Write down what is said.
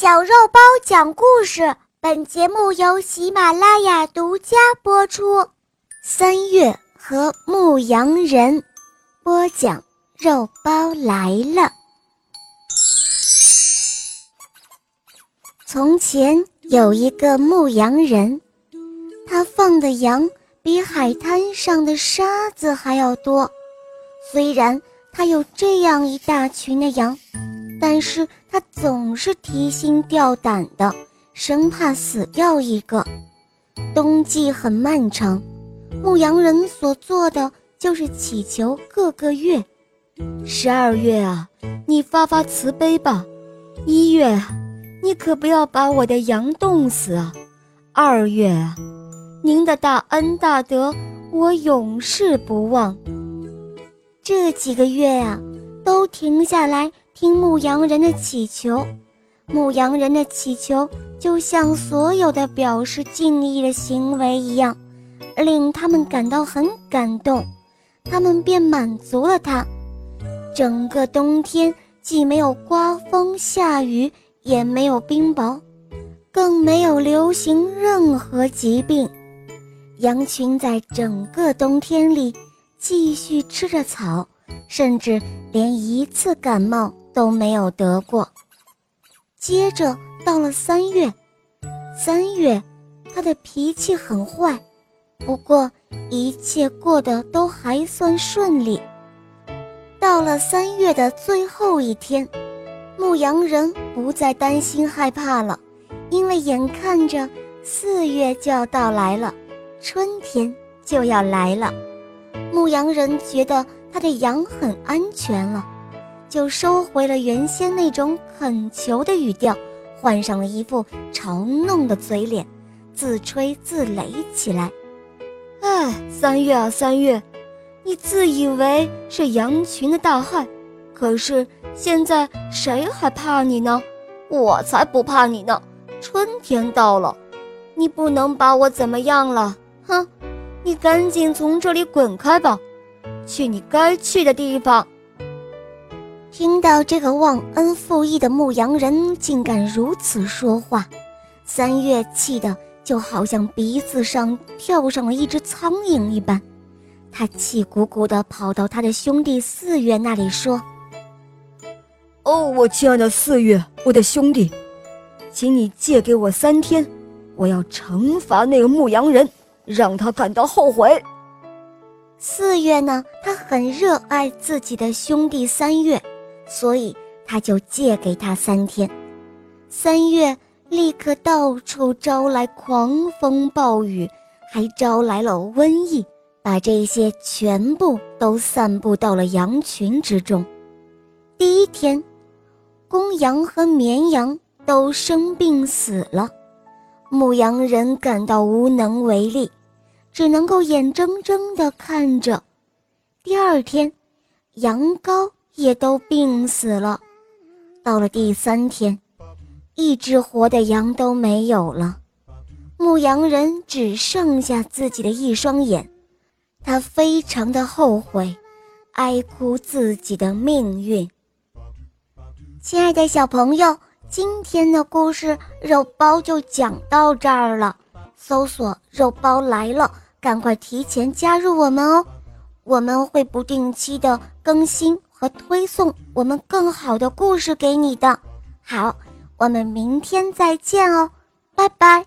小肉包讲故事，本节目由喜马拉雅独家播出。三月和牧羊人播讲，肉包来了。从前有一个牧羊人，他放的羊比海滩上的沙子还要多。虽然他有这样一大群的羊。但是他总是提心吊胆的，生怕死掉一个。冬季很漫长，牧羊人所做的就是祈求各个月。十二月啊，你发发慈悲吧；一月，你可不要把我的羊冻死啊；二月啊，您的大恩大德我永世不忘。这几个月啊，都停下来。听牧羊人的祈求，牧羊人的祈求就像所有的表示敬意的行为一样，令他们感到很感动，他们便满足了他。整个冬天既没有刮风下雨，也没有冰雹，更没有流行任何疾病。羊群在整个冬天里继续吃着草，甚至连一次感冒。都没有得过。接着到了三月，三月，他的脾气很坏，不过一切过得都还算顺利。到了三月的最后一天，牧羊人不再担心害怕了，因为眼看着四月就要到来了，春天就要来了。牧羊人觉得他的羊很安全了。就收回了原先那种恳求的语调，换上了一副嘲弄的嘴脸，自吹自擂起来。哎，三月啊三月，你自以为是羊群的大汉，可是现在谁还怕你呢？我才不怕你呢！春天到了，你不能把我怎么样了？哼，你赶紧从这里滚开吧，去你该去的地方。听到这个忘恩负义的牧羊人竟敢如此说话，三月气得就好像鼻子上跳上了一只苍蝇一般。他气鼓鼓地跑到他的兄弟四月那里说：“哦，我亲爱的四月，我的兄弟，请你借给我三天，我要惩罚那个牧羊人，让他感到后悔。”四月呢，他很热爱自己的兄弟三月。所以他就借给他三天，三月立刻到处招来狂风暴雨，还招来了瘟疫，把这些全部都散布到了羊群之中。第一天，公羊和绵羊都生病死了，牧羊人感到无能为力，只能够眼睁睁地看着。第二天，羊羔。也都病死了。到了第三天，一只活的羊都没有了。牧羊人只剩下自己的一双眼，他非常的后悔，哀哭自己的命运。亲爱的小朋友，今天的故事肉包就讲到这儿了。搜索“肉包来了”，赶快提前加入我们哦，我们会不定期的更新。和推送我们更好的故事给你的。好，我们明天再见哦，拜拜。